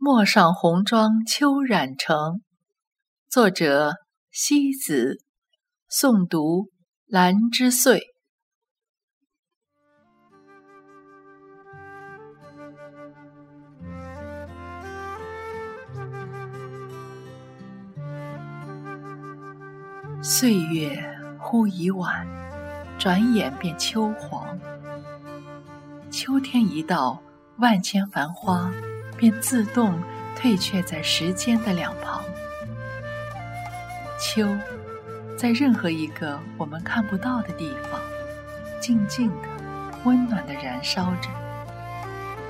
陌上红妆秋染成，作者西子，诵读兰之岁。岁月忽已晚，转眼便秋黄。秋天一到，万千繁花便自动退却在时间的两旁。秋，在任何一个我们看不到的地方，静静的、温暖的燃烧着。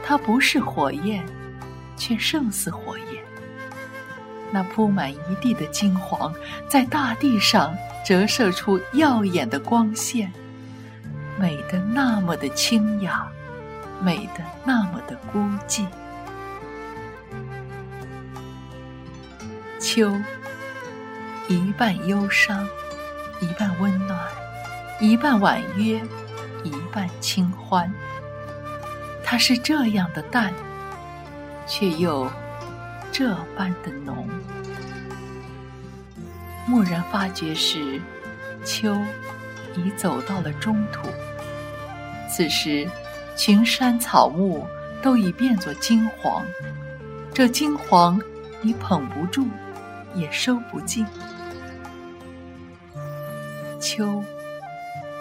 它不是火焰，却胜似火焰。那铺满一地的金黄，在大地上折射出耀眼的光线，美得那么的清雅。美得那么的孤寂。秋，一半忧伤，一半温暖，一半婉约，一半清欢。它是这样的淡，却又这般的浓。蓦然发觉时，秋已走到了中途。此时。群山草木都已变作金黄，这金黄已捧不住，也收不尽。秋，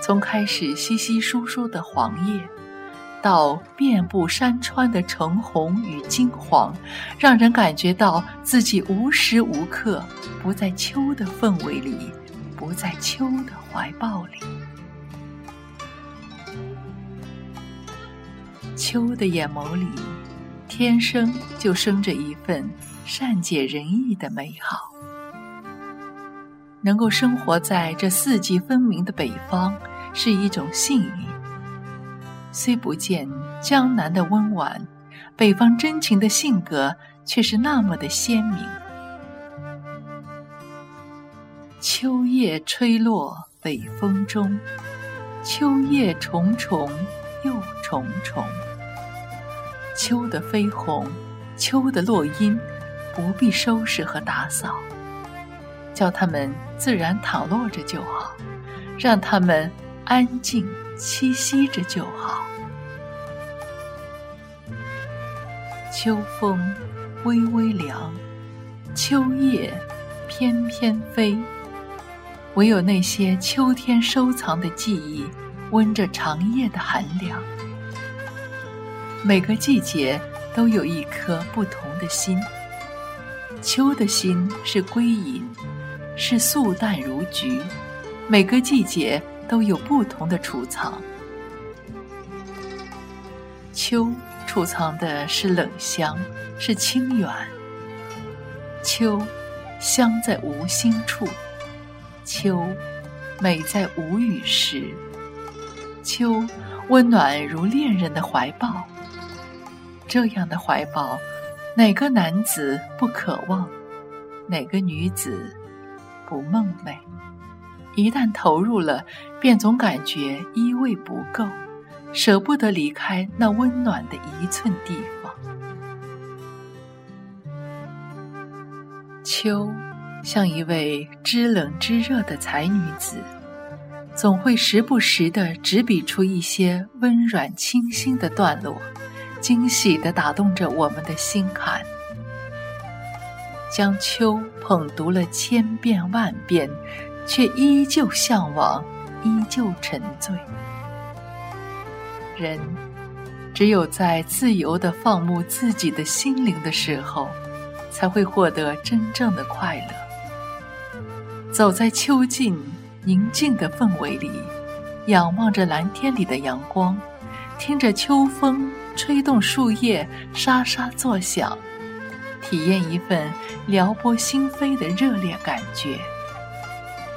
从开始稀稀疏疏的黄叶，到遍布山川的橙红与金黄，让人感觉到自己无时无刻不在秋的氛围里，不在秋的怀抱里。秋的眼眸里，天生就生着一份善解人意的美好。能够生活在这四季分明的北方，是一种幸运。虽不见江南的温婉，北方真情的性格却是那么的鲜明。秋叶吹落北风中，秋叶重重。又重重，秋的绯红，秋的落英，不必收拾和打扫，叫它们自然躺落着就好，让它们安静栖息着就好。秋风微微凉，秋叶翩翩飞，唯有那些秋天收藏的记忆。温着长夜的寒凉，每个季节都有一颗不同的心。秋的心是归隐，是素淡如菊。每个季节都有不同的储藏。秋储藏的是冷香，是清远。秋，香在无心处。秋，美在无语时。秋，温暖如恋人的怀抱。这样的怀抱，哪个男子不渴望？哪个女子不梦寐？一旦投入了，便总感觉依偎不够，舍不得离开那温暖的一寸地方。秋，像一位知冷知热的才女子。总会时不时地执笔出一些温软清新的段落，惊喜地打动着我们的心坎。将秋捧读了千遍万遍，却依旧向往，依旧沉醉。人只有在自由地放牧自己的心灵的时候，才会获得真正的快乐。走在秋尽。宁静的氛围里，仰望着蓝天里的阳光，听着秋风吹动树叶沙沙作响，体验一份撩拨心扉的热烈感觉。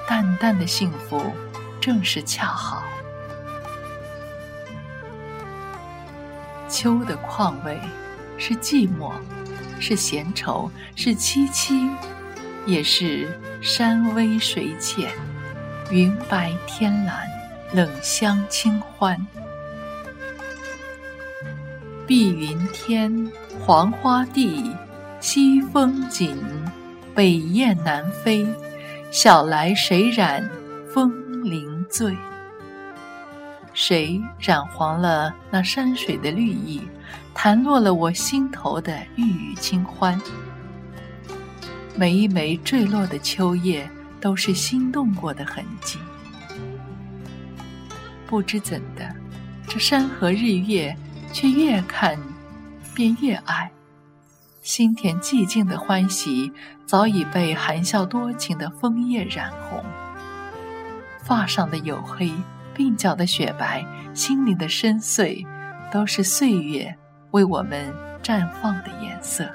淡淡的幸福，正是恰好。秋的况味，是寂寞，是闲愁，是凄凄，也是山微水浅。云白天蓝，冷香清欢。碧云天，黄花地，西风紧，北雁南飞。晓来谁染风铃醉？谁染黄了那山水的绿意，弹落了我心头的郁郁清欢？每一枚坠落的秋叶，都是心动过的痕迹。不知怎的，这山河日月，却越看便越爱。心田寂静的欢喜，早已被含笑多情的枫叶染红。发上的黝黑，鬓角的雪白，心灵的深邃，都是岁月为我们绽放的颜色。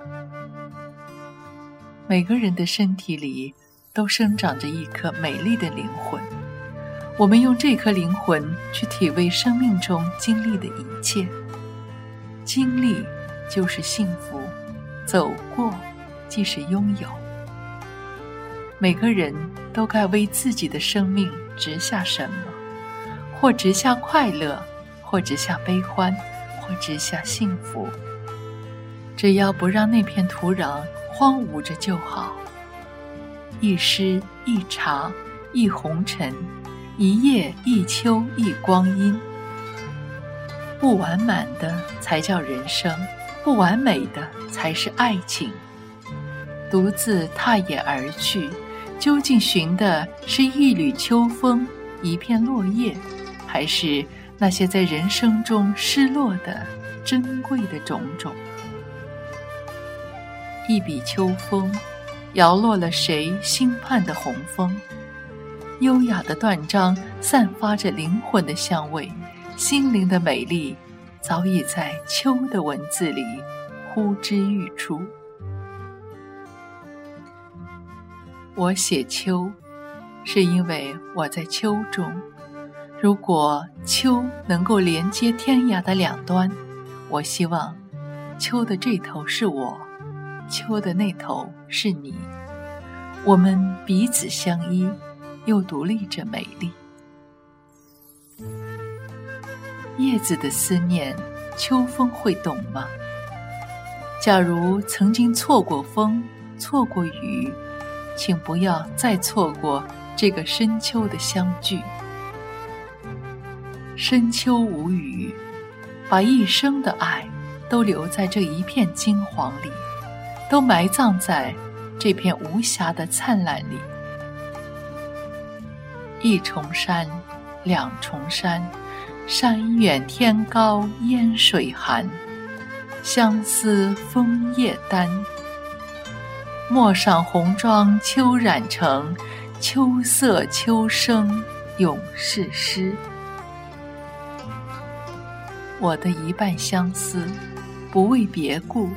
每个人的身体里，都生长着一颗美丽的灵魂。我们用这颗灵魂去体味生命中经历的一切。经历就是幸福。走过，即是拥有。每个人都该为自己的生命植下什么，或植下快乐，或植下悲欢，或植下幸福。只要不让那片土壤荒芜着就好。一诗一茶一红尘，一叶一秋一光阴。不完满的才叫人生。不完美的才是爱情。独自踏野而去，究竟寻的是一缕秋风，一片落叶，还是那些在人生中失落的珍贵的种种？一笔秋风，摇落了谁心畔的红枫？优雅的断章，散发着灵魂的香味，心灵的美丽。早已在秋的文字里呼之欲出。我写秋，是因为我在秋中。如果秋能够连接天涯的两端，我希望秋的这头是我，秋的那头是你。我们彼此相依，又独立着美丽。叶子的思念，秋风会懂吗？假如曾经错过风，错过雨，请不要再错过这个深秋的相聚。深秋无语，把一生的爱都留在这一片金黄里，都埋葬在这片无暇的灿烂里。一重山，两重山。山远天高烟水寒，相思枫叶丹。陌上红妆秋染成，秋色秋声永是诗。我的一半相思，不为别故，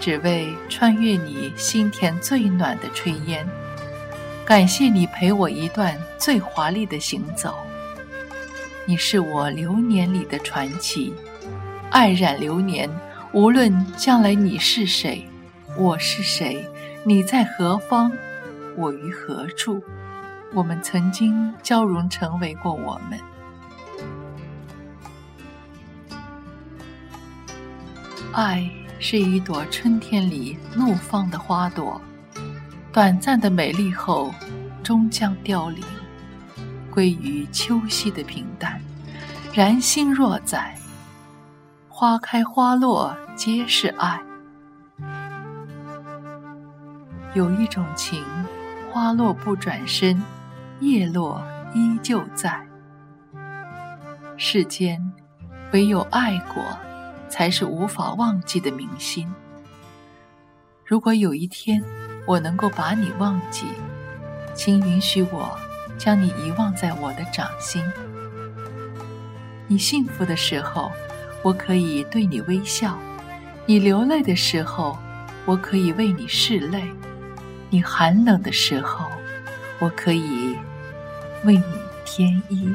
只为穿越你心田最暖的炊烟。感谢你陪我一段最华丽的行走。你是我流年里的传奇，爱染流年。无论将来你是谁，我是谁，你在何方，我于何处，我们曾经交融成为过我们。爱是一朵春天里怒放的花朵，短暂的美丽后，终将凋零。归于秋夕的平淡，然心若在，花开花落皆是爱。有一种情，花落不转身，叶落依旧在。世间唯有爱过，才是无法忘记的明心。如果有一天我能够把你忘记，请允许我。将你遗忘在我的掌心。你幸福的时候，我可以对你微笑；你流泪的时候，我可以为你拭泪；你寒冷的时候，我可以为你添衣。